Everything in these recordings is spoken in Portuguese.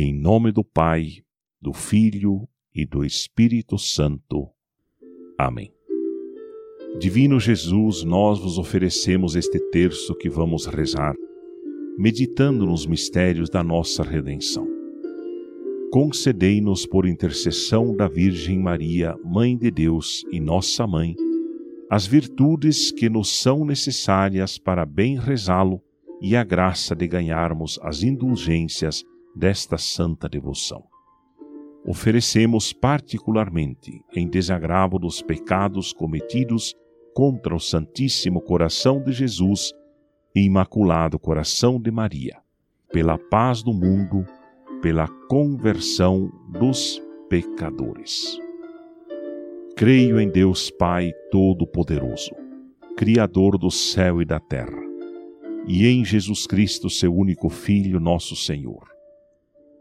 Em nome do Pai, do Filho e do Espírito Santo. Amém. Divino Jesus, nós vos oferecemos este terço que vamos rezar, meditando nos mistérios da nossa redenção. Concedei-nos, por intercessão da Virgem Maria, Mãe de Deus e nossa Mãe, as virtudes que nos são necessárias para bem rezá-lo e a graça de ganharmos as indulgências desta santa devoção. Oferecemos particularmente em desagravo dos pecados cometidos contra o Santíssimo Coração de Jesus e Imaculado Coração de Maria, pela paz do mundo, pela conversão dos pecadores. Creio em Deus Pai Todo-Poderoso, Criador do céu e da terra, e em Jesus Cristo, seu único Filho, nosso Senhor,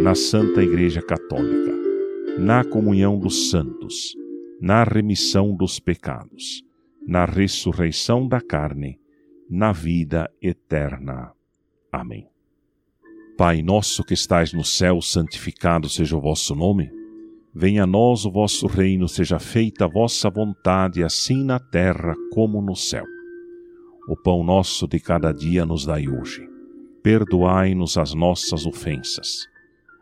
na Santa Igreja Católica, na comunhão dos santos, na remissão dos pecados, na ressurreição da carne, na vida eterna. Amém. Pai nosso que estais no céu, santificado seja o vosso nome. Venha a nós o vosso reino, seja feita a vossa vontade, assim na terra como no céu. O pão nosso de cada dia nos dai hoje. Perdoai-nos as nossas ofensas,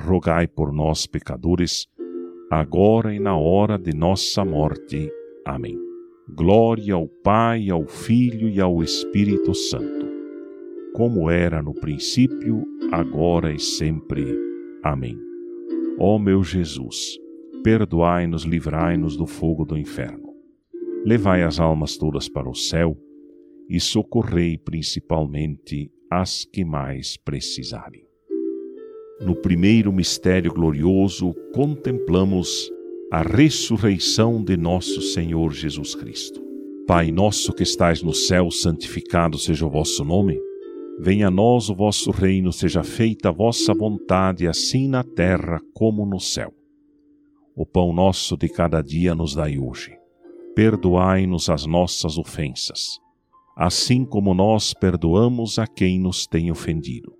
rogai por nós, pecadores, agora e na hora de nossa morte. Amém. Glória ao Pai, ao Filho e ao Espírito Santo como era no princípio, agora e sempre. Amém. Ó meu Jesus, perdoai-nos, livrai-nos do fogo do inferno. Levai as almas todas para o céu e socorrei principalmente as que mais precisarem. No primeiro mistério glorioso, contemplamos a ressurreição de nosso Senhor Jesus Cristo. Pai nosso que estais no céu, santificado seja o vosso nome. Venha a nós o vosso reino, seja feita a vossa vontade, assim na terra como no céu. O pão nosso de cada dia nos dai hoje. Perdoai-nos as nossas ofensas, assim como nós perdoamos a quem nos tem ofendido.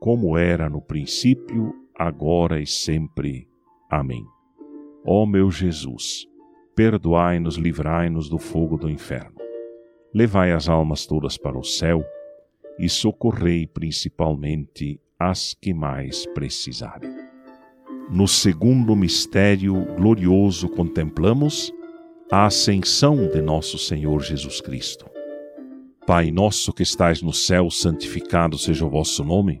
como era no princípio, agora e sempre. Amém. Ó meu Jesus, perdoai-nos, livrai-nos do fogo do inferno. Levai as almas todas para o céu e socorrei principalmente as que mais precisarem. No segundo mistério glorioso contemplamos a ascensão de nosso Senhor Jesus Cristo. Pai nosso que estais no céu, santificado seja o vosso nome.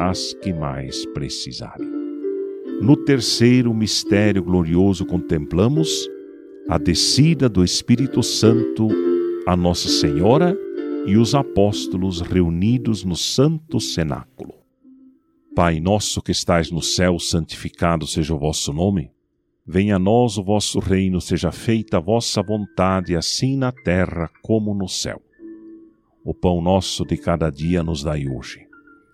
as que mais precisarem. No terceiro mistério glorioso contemplamos a descida do Espírito Santo a Nossa Senhora e os apóstolos reunidos no Santo Cenáculo. Pai nosso que estais no céu, santificado seja o vosso nome. Venha a nós o vosso reino, seja feita a vossa vontade, assim na terra como no céu. O pão nosso de cada dia nos dai hoje.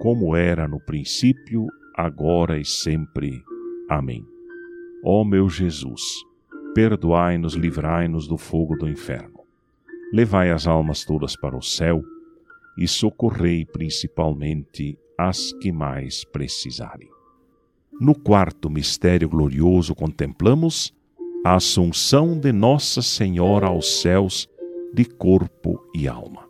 como era no princípio, agora e sempre. Amém. Ó meu Jesus, perdoai-nos, livrai-nos do fogo do inferno. Levai as almas todas para o céu e socorrei principalmente as que mais precisarem. No quarto mistério glorioso contemplamos a assunção de Nossa Senhora aos céus de corpo e alma.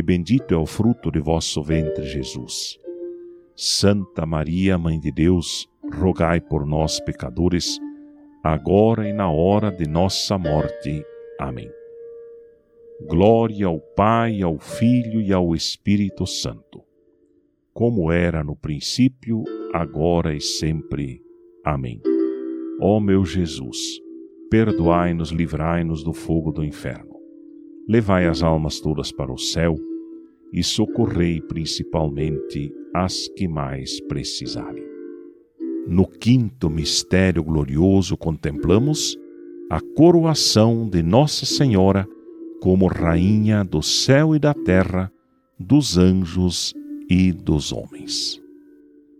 bendito é o fruto de vosso ventre, Jesus. Santa Maria, Mãe de Deus, rogai por nós, pecadores, agora e na hora de nossa morte. Amém. Glória ao Pai, ao Filho e ao Espírito Santo, como era no princípio, agora e sempre. Amém. Ó meu Jesus, perdoai-nos, livrai-nos do fogo do inferno levai as almas todas para o céu e socorrei principalmente as que mais precisarem. No quinto mistério glorioso contemplamos a coroação de Nossa Senhora como Rainha do céu e da terra dos anjos e dos homens.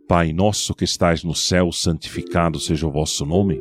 Pai nosso que estais no céu, santificado seja o vosso nome.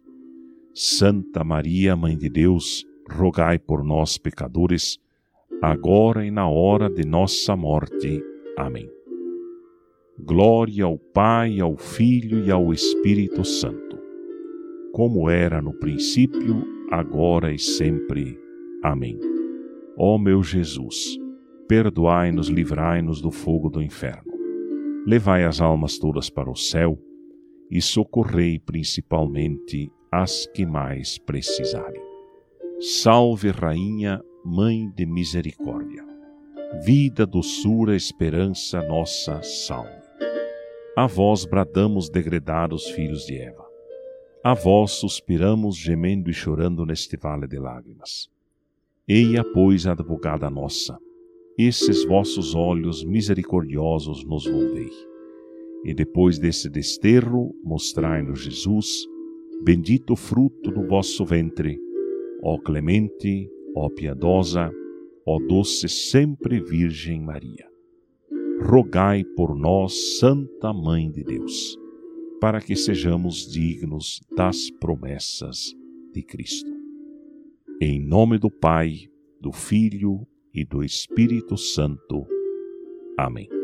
Santa Maria, Mãe de Deus, rogai por nós, pecadores, agora e na hora de nossa morte. Amém. Glória ao Pai, ao Filho e ao Espírito Santo, como era no princípio, agora e sempre. Amém. Ó meu Jesus, perdoai-nos, livrai-nos do fogo do inferno. Levai as almas todas para o céu e socorrei principalmente as que mais precisarem. Salve, Rainha, Mãe de Misericórdia. Vida, doçura, esperança, nossa salve. A vós bradamos degredados filhos de Eva. A vós suspiramos, gemendo e chorando neste vale de lágrimas. Eia, pois, advogada nossa, esses vossos olhos misericordiosos nos volvei. E depois desse desterro, mostrai-nos Jesus, bendito fruto do vosso ventre, ó clemente, ó piedosa, ó doce sempre Virgem Maria. Rogai por nós, Santa Mãe de Deus, para que sejamos dignos das promessas de Cristo. Em nome do Pai, do Filho e do Espírito Santo. Amém.